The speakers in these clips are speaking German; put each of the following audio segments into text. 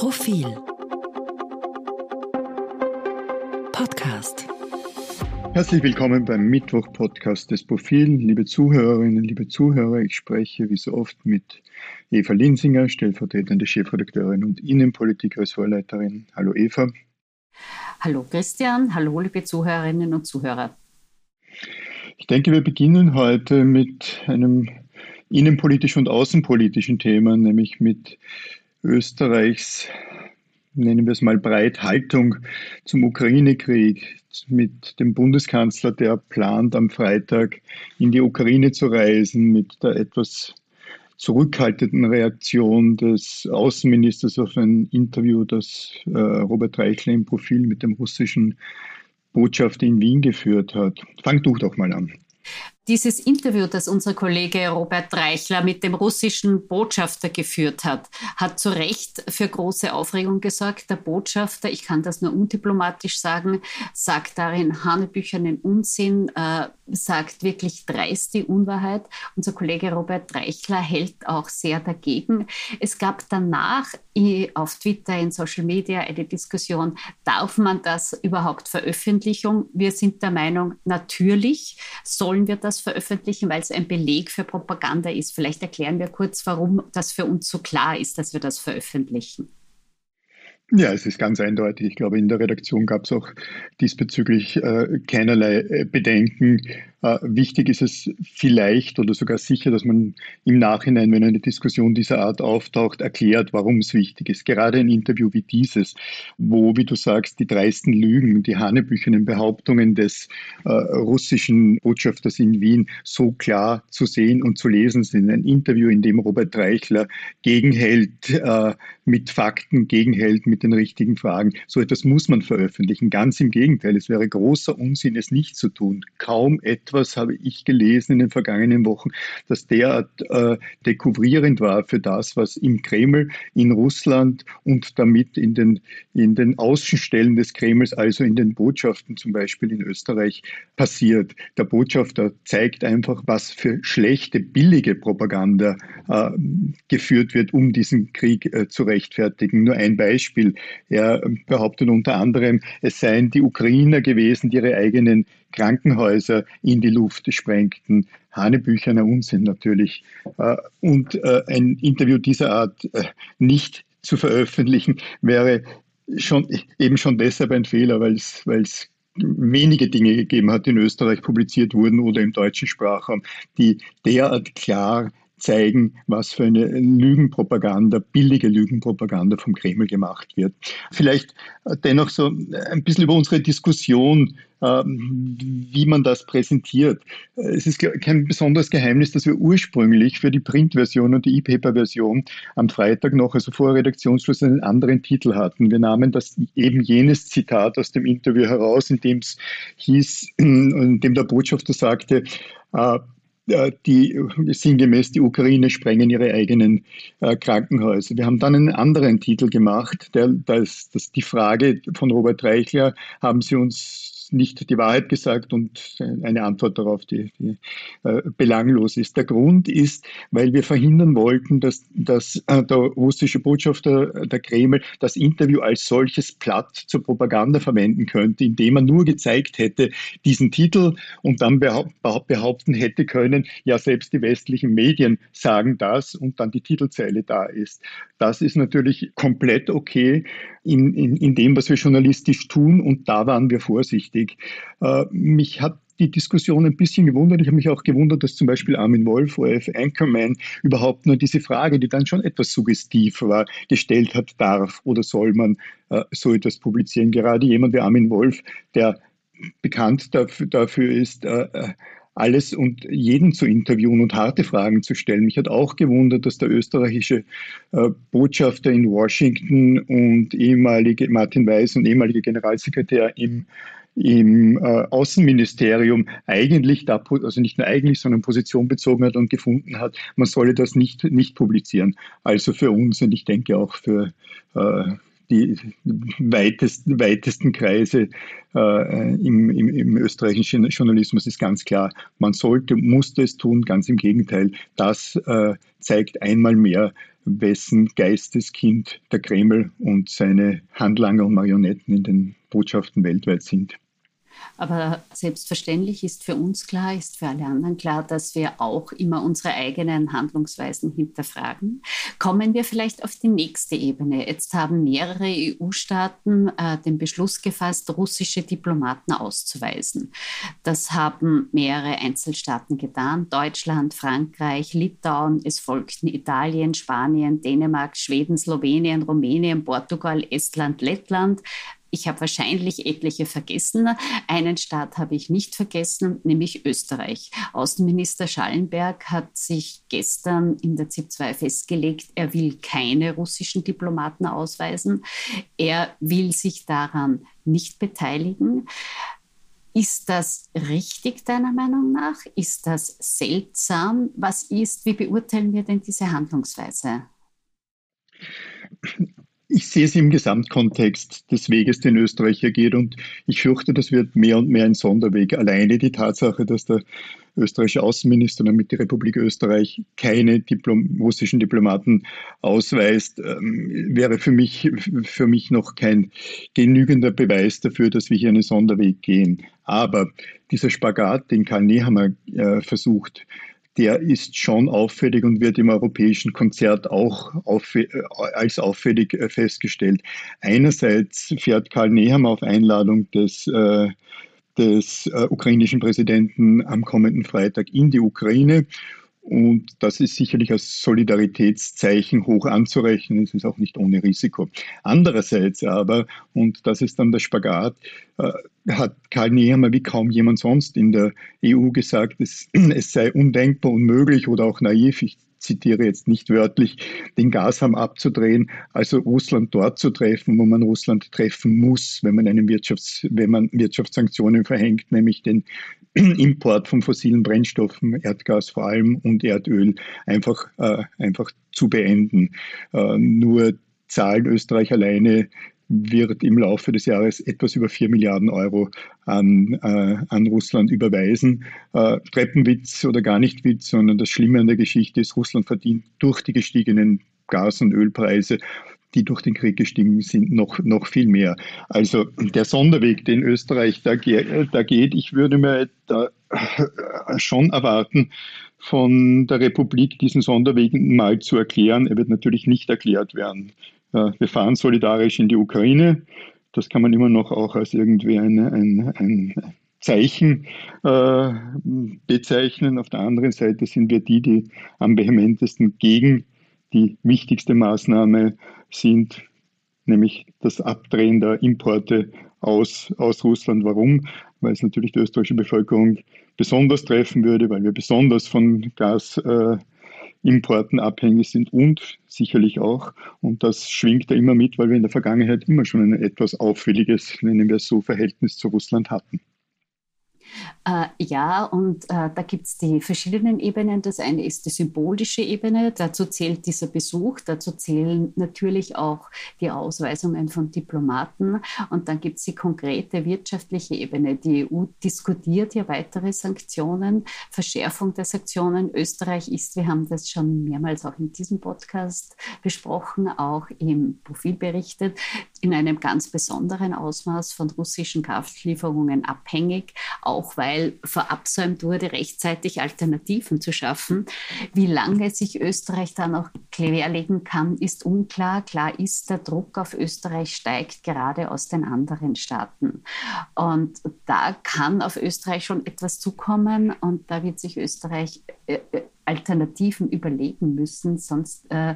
Profil Podcast Herzlich willkommen beim Mittwoch-Podcast des Profil. Liebe Zuhörerinnen, liebe Zuhörer, ich spreche wie so oft mit Eva Linsinger, stellvertretende Chefredakteurin und Innenpolitik-Ressortleiterin. Hallo Eva. Hallo Christian, hallo liebe Zuhörerinnen und Zuhörer. Ich denke, wir beginnen heute mit einem innenpolitischen und außenpolitischen Thema, nämlich mit Österreichs, nennen wir es mal breit, Haltung zum Ukraine-Krieg, mit dem Bundeskanzler, der plant, am Freitag in die Ukraine zu reisen, mit der etwas zurückhaltenden Reaktion des Außenministers auf ein Interview, das äh, Robert Reichler im Profil mit dem russischen Botschafter in Wien geführt hat. Fang du doch mal an. Dieses Interview, das unser Kollege Robert Reichler mit dem russischen Botschafter geführt hat, hat zu Recht für große Aufregung gesorgt. Der Botschafter, ich kann das nur undiplomatisch sagen, sagt darin hanebüchernen Unsinn, äh, sagt wirklich dreist die Unwahrheit. Unser Kollege Robert Reichler hält auch sehr dagegen. Es gab danach auf Twitter, in Social Media eine Diskussion, darf man das überhaupt veröffentlichen? Wir sind der Meinung, natürlich sollen wir das veröffentlichen, weil es ein Beleg für Propaganda ist. Vielleicht erklären wir kurz, warum das für uns so klar ist, dass wir das veröffentlichen. Ja, es ist ganz eindeutig. Ich glaube, in der Redaktion gab es auch diesbezüglich äh, keinerlei äh, Bedenken. Äh, wichtig ist es vielleicht oder sogar sicher, dass man im Nachhinein, wenn eine Diskussion dieser Art auftaucht, erklärt, warum es wichtig ist. Gerade ein Interview wie dieses, wo, wie du sagst, die dreisten Lügen, die hanebüchenen Behauptungen des äh, russischen Botschafters in Wien so klar zu sehen und zu lesen sind. Ein Interview, in dem Robert Reichler gegenhält äh, mit Fakten, gegenhält mit den richtigen Fragen. So etwas muss man veröffentlichen. Ganz im Gegenteil, es wäre großer Unsinn, es nicht zu tun. Kaum etwas etwas, habe ich gelesen in den vergangenen Wochen, das derart äh, dekouvrierend war für das, was im Kreml, in Russland und damit in den, in den Außenstellen des Kremls, also in den Botschaften zum Beispiel in Österreich, passiert. Der Botschafter zeigt einfach, was für schlechte, billige Propaganda äh, geführt wird, um diesen Krieg äh, zu rechtfertigen. Nur ein Beispiel. Er behauptet unter anderem, es seien die Ukrainer gewesen, die ihre eigenen Krankenhäuser in die Luft sprengten. Hanebücherner Unsinn natürlich. Äh, und äh, ein Interview dieser Art äh, nicht zu veröffentlichen, wäre schon, eben schon deshalb ein Fehler, weil es wenige Dinge gegeben hat, die in Österreich publiziert wurden oder im deutschen Sprachraum, die derart klar zeigen, was für eine Lügenpropaganda, billige Lügenpropaganda vom Kreml gemacht wird. Vielleicht dennoch so ein bisschen über unsere Diskussion, ähm, wie man das präsentiert. Es ist kein besonderes Geheimnis, dass wir ursprünglich für die Printversion und die E-Paper-Version am Freitag noch, also vor Redaktionsschluss, einen anderen Titel hatten. Wir nahmen das eben jenes Zitat aus dem Interview heraus, in dem es hieß, in dem der Botschafter sagte, äh, die sinngemäß die Ukraine sprengen ihre eigenen äh, Krankenhäuser. Wir haben dann einen anderen Titel gemacht, der, das, das die Frage von Robert Reichler, haben Sie uns nicht die Wahrheit gesagt und eine Antwort darauf, die, die äh, belanglos ist. Der Grund ist, weil wir verhindern wollten, dass, dass äh, der russische Botschafter äh, der Kreml das Interview als solches platt zur Propaganda verwenden könnte, indem er nur gezeigt hätte, diesen Titel und dann behaupten hätte können, ja, selbst die westlichen Medien sagen das und dann die Titelzeile da ist. Das ist natürlich komplett okay in, in, in dem, was wir journalistisch tun und da waren wir vorsichtig. Äh, mich hat die Diskussion ein bisschen gewundert. Ich habe mich auch gewundert, dass zum Beispiel Armin Wolf, ORF Anchorman, überhaupt nur diese Frage, die dann schon etwas suggestiv war, gestellt hat, darf oder soll man äh, so etwas publizieren. Gerade jemand wie Armin Wolf, der bekannt dafür, dafür ist, äh, äh alles und jeden zu interviewen und harte Fragen zu stellen. Mich hat auch gewundert, dass der österreichische äh, Botschafter in Washington und ehemalige Martin Weiß und ehemaliger Generalsekretär im im äh, Außenministerium eigentlich da, also nicht nur eigentlich, sondern Position bezogen hat und gefunden hat, man solle das nicht, nicht publizieren. Also für uns und ich denke auch für äh, die weitesten, weitesten Kreise äh, im, im, im, österreichischen Journalismus ist ganz klar, man sollte, musste es tun, ganz im Gegenteil. Das äh, zeigt einmal mehr, wessen Geisteskind der Kreml und seine Handlanger und Marionetten in den Botschaften weltweit sind. Aber selbstverständlich ist für uns klar, ist für alle anderen klar, dass wir auch immer unsere eigenen Handlungsweisen hinterfragen. Kommen wir vielleicht auf die nächste Ebene. Jetzt haben mehrere EU-Staaten äh, den Beschluss gefasst, russische Diplomaten auszuweisen. Das haben mehrere Einzelstaaten getan. Deutschland, Frankreich, Litauen. Es folgten Italien, Spanien, Dänemark, Schweden, Slowenien, Rumänien, Portugal, Estland, Lettland, ich habe wahrscheinlich etliche vergessen. Einen Staat habe ich nicht vergessen, nämlich Österreich. Außenminister Schallenberg hat sich gestern in der ZIP 2 festgelegt, er will keine russischen Diplomaten ausweisen. Er will sich daran nicht beteiligen. Ist das richtig deiner Meinung nach? Ist das seltsam? Was ist, wie beurteilen wir denn diese Handlungsweise? Ich sehe es im Gesamtkontext des Weges, den Österreich hier geht. Und ich fürchte, das wird mehr und mehr ein Sonderweg. Alleine die Tatsache, dass der österreichische Außenminister, damit die Republik Österreich keine Diplom russischen Diplomaten ausweist, ähm, wäre für mich, für mich noch kein genügender Beweis dafür, dass wir hier einen Sonderweg gehen. Aber dieser Spagat, den Karl Nehammer äh, versucht, der ist schon auffällig und wird im europäischen Konzert auch auffällig, äh, als auffällig äh, festgestellt. Einerseits fährt Karl Nehammer auf Einladung des äh, des ukrainischen Präsidenten am kommenden Freitag in die Ukraine und das ist sicherlich als Solidaritätszeichen hoch anzurechnen. Es ist auch nicht ohne Risiko. Andererseits aber, und das ist dann der Spagat, äh, hat Karl Nehammer wie kaum jemand sonst in der EU gesagt, es, es sei undenkbar, unmöglich oder auch naiv. Ich zitiere jetzt nicht wörtlich, den Gasham abzudrehen, also Russland dort zu treffen, wo man Russland treffen muss, wenn man, einen Wirtschafts-, wenn man Wirtschaftssanktionen verhängt, nämlich den Import von fossilen Brennstoffen, Erdgas vor allem und Erdöl einfach, äh, einfach zu beenden. Äh, nur zahlen Österreich alleine wird im Laufe des Jahres etwas über 4 Milliarden Euro an, äh, an Russland überweisen. Äh, Treppenwitz oder gar nicht Witz, sondern das Schlimme an der Geschichte ist, Russland verdient durch die gestiegenen Gas- und Ölpreise die durch den Krieg gestiegen sind, noch, noch viel mehr. Also der Sonderweg, den Österreich da, da geht, ich würde mir da schon erwarten, von der Republik diesen Sonderweg mal zu erklären. Er wird natürlich nicht erklärt werden. Äh, wir fahren solidarisch in die Ukraine. Das kann man immer noch auch als irgendwie eine, ein, ein Zeichen äh, bezeichnen. Auf der anderen Seite sind wir die, die am vehementesten gegen die wichtigste Maßnahme sind, nämlich das Abdrehen der Importe aus, aus Russland. Warum? Weil es natürlich die österreichische Bevölkerung besonders treffen würde, weil wir besonders von Gas äh, abhängig sind und sicherlich auch, und das schwingt ja immer mit, weil wir in der Vergangenheit immer schon ein etwas auffälliges, nennen wir es so, Verhältnis zu Russland hatten. Äh, ja, und äh, da gibt es die verschiedenen Ebenen. Das eine ist die symbolische Ebene. Dazu zählt dieser Besuch. Dazu zählen natürlich auch die Ausweisungen von Diplomaten. Und dann gibt es die konkrete wirtschaftliche Ebene. Die EU diskutiert ja weitere Sanktionen, Verschärfung der Sanktionen. Österreich ist, wir haben das schon mehrmals auch in diesem Podcast besprochen, auch im Profil berichtet, in einem ganz besonderen Ausmaß von russischen Kraftlieferungen abhängig. Auch auch weil verabsäumt wurde, rechtzeitig Alternativen zu schaffen. Wie lange sich Österreich da noch querlegen kann, ist unklar. Klar ist, der Druck auf Österreich steigt gerade aus den anderen Staaten. Und da kann auf Österreich schon etwas zukommen und da wird sich Österreich äh, äh, Alternativen überlegen müssen. Sonst äh,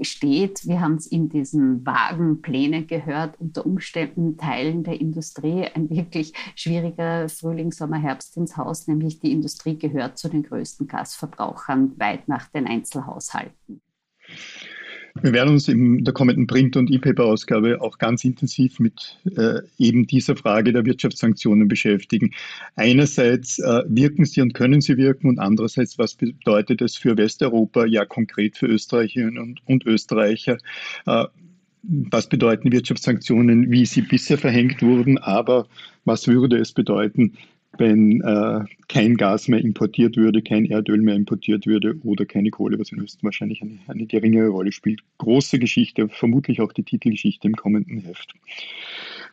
steht, wir haben es in diesen vagen Plänen gehört, unter Umständen Teilen der Industrie ein wirklich schwieriger Frühling, Sommer, Herbst ins Haus, nämlich die Industrie gehört zu den größten Gasverbrauchern weit nach den Einzelhaushalten. Wir werden uns in der kommenden Print- und E-Paper-Ausgabe auch ganz intensiv mit äh, eben dieser Frage der Wirtschaftssanktionen beschäftigen. Einerseits äh, wirken sie und können sie wirken und andererseits, was bedeutet es für Westeuropa, ja konkret für Österreicherinnen und, und Österreicher. Äh, was bedeuten Wirtschaftssanktionen, wie sie bisher verhängt wurden, aber was würde es bedeuten, wenn äh, kein Gas mehr importiert würde, kein Erdöl mehr importiert würde oder keine Kohle, was in Österreich wahrscheinlich eine, eine geringere Rolle spielt. Große Geschichte, vermutlich auch die Titelgeschichte im kommenden Heft.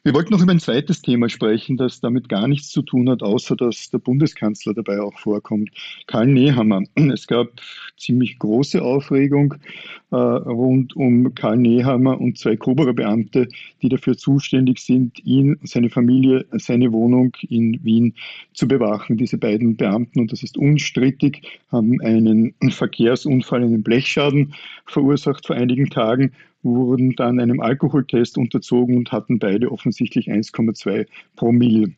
Wir wollten noch über ein zweites Thema sprechen, das damit gar nichts zu tun hat, außer dass der Bundeskanzler dabei auch vorkommt. Karl Nehammer. Es gab ziemlich große Aufregung äh, rund um Karl Nehammer und zwei Koberer-Beamte, die dafür zuständig sind, ihn, seine Familie, seine Wohnung in Wien zu bewachen. Diese beiden Beamten, und das ist unstrittig, haben einen Verkehrsunfall, einen Blechschaden verursacht vor einigen Tagen wurden dann einem Alkoholtest unterzogen und hatten beide offensichtlich 1,2 Promille.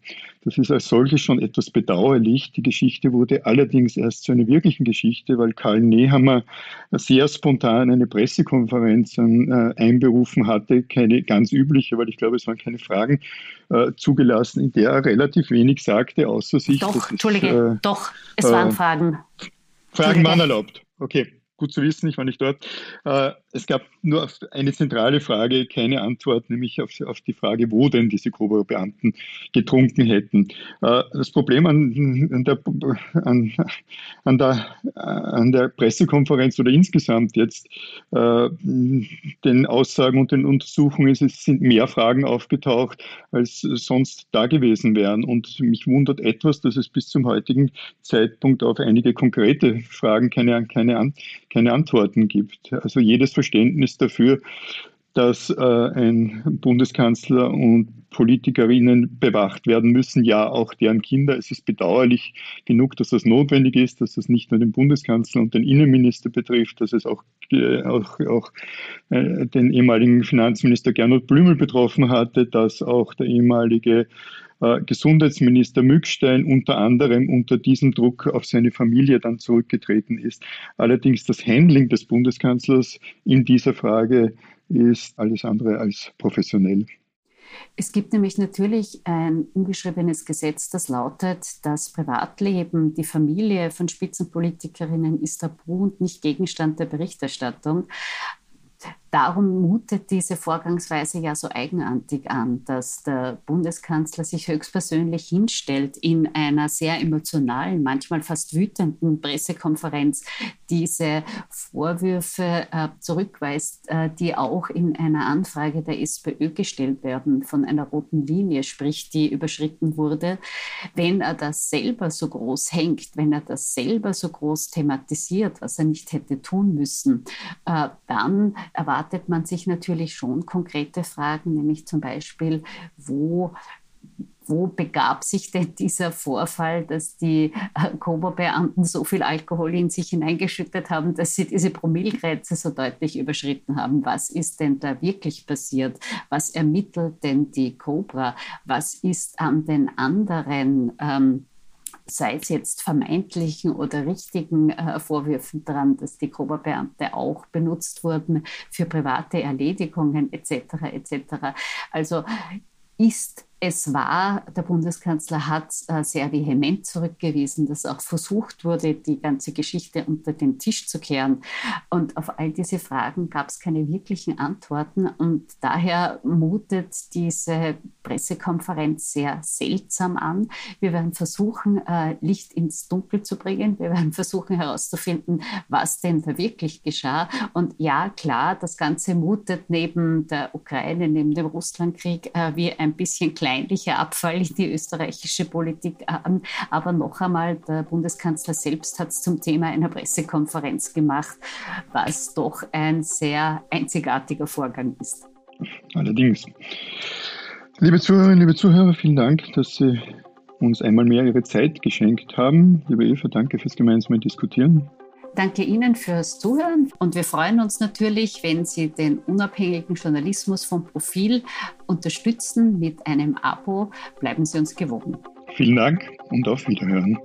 Das ist als solches schon etwas bedauerlich. Die Geschichte wurde allerdings erst zu einer wirklichen Geschichte, weil Karl Nehammer sehr spontan eine Pressekonferenz äh, einberufen hatte, keine ganz übliche, weil ich glaube, es waren keine Fragen äh, zugelassen, in der er relativ wenig sagte, außer sich. Doch, Entschuldige, äh, doch, es waren äh, Fragen. Fragen waren erlaubt. Okay gut zu wissen, ich war nicht dort. Äh, es gab nur eine zentrale Frage, keine Antwort, nämlich auf, auf die Frage, wo denn diese Kobo-Beamten getrunken hätten. Äh, das Problem an, an, der, an, an, der, an der Pressekonferenz oder insgesamt jetzt äh, den Aussagen und den Untersuchungen ist, es sind mehr Fragen aufgetaucht, als sonst da gewesen wären. Und mich wundert etwas, dass es bis zum heutigen Zeitpunkt auf einige konkrete Fragen keine, keine, keine Antworten gibt. Also jedes Verständnis dafür, dass äh, ein Bundeskanzler und Politikerinnen bewacht werden müssen, ja auch deren Kinder. Es ist bedauerlich genug, dass das notwendig ist, dass das nicht nur den Bundeskanzler und den Innenminister betrifft, dass es auch, äh, auch, auch äh, den ehemaligen Finanzminister Gernot Blümel betroffen hatte, dass auch der ehemalige Gesundheitsminister Mückstein unter anderem unter diesem Druck auf seine Familie dann zurückgetreten ist. Allerdings das Handling des Bundeskanzlers in dieser Frage ist alles andere als professionell. Es gibt nämlich natürlich ein ungeschriebenes Gesetz, das lautet, das Privatleben, die Familie von Spitzenpolitikerinnen ist tabu und nicht Gegenstand der Berichterstattung. Darum mutet diese Vorgangsweise ja so eigenartig an, dass der Bundeskanzler sich höchstpersönlich hinstellt in einer sehr emotionalen, manchmal fast wütenden Pressekonferenz, diese Vorwürfe äh, zurückweist, äh, die auch in einer Anfrage der SPÖ gestellt werden, von einer roten Linie spricht, die überschritten wurde. Wenn er das selber so groß hängt, wenn er das selber so groß thematisiert, was er nicht hätte tun müssen, äh, dann erwartet man sich natürlich schon konkrete Fragen, nämlich zum Beispiel, wo wo begab sich denn dieser Vorfall, dass die äh, Kobo-Beamten so viel Alkohol in sich hineingeschüttet haben, dass sie diese Promillgrenze so deutlich überschritten haben? Was ist denn da wirklich passiert? Was ermittelt denn die Cobra? Was ist an den anderen ähm, sei es jetzt vermeintlichen oder richtigen äh, Vorwürfen daran, dass die Koba-Beamte auch benutzt wurden für private Erledigungen etc. etc. Also ist es war, der Bundeskanzler hat äh, sehr vehement zurückgewiesen, dass auch versucht wurde, die ganze Geschichte unter den Tisch zu kehren. Und auf all diese Fragen gab es keine wirklichen Antworten. Und daher mutet diese Pressekonferenz sehr seltsam an. Wir werden versuchen, äh, Licht ins Dunkel zu bringen. Wir werden versuchen herauszufinden, was denn da wirklich geschah. Und ja, klar, das Ganze mutet neben der Ukraine, neben dem Russlandkrieg äh, wie ein bisschen klein kleinlicher Abfall in die österreichische Politik an. Aber noch einmal, der Bundeskanzler selbst hat es zum Thema einer Pressekonferenz gemacht, was doch ein sehr einzigartiger Vorgang ist. Allerdings. Liebe Zuhörerinnen, liebe Zuhörer, vielen Dank, dass Sie uns einmal mehr Ihre Zeit geschenkt haben. Liebe Eva, danke fürs gemeinsame Diskutieren. Danke Ihnen fürs Zuhören und wir freuen uns natürlich, wenn Sie den unabhängigen Journalismus vom Profil unterstützen mit einem Abo. Bleiben Sie uns gewogen. Vielen Dank und auf Wiederhören.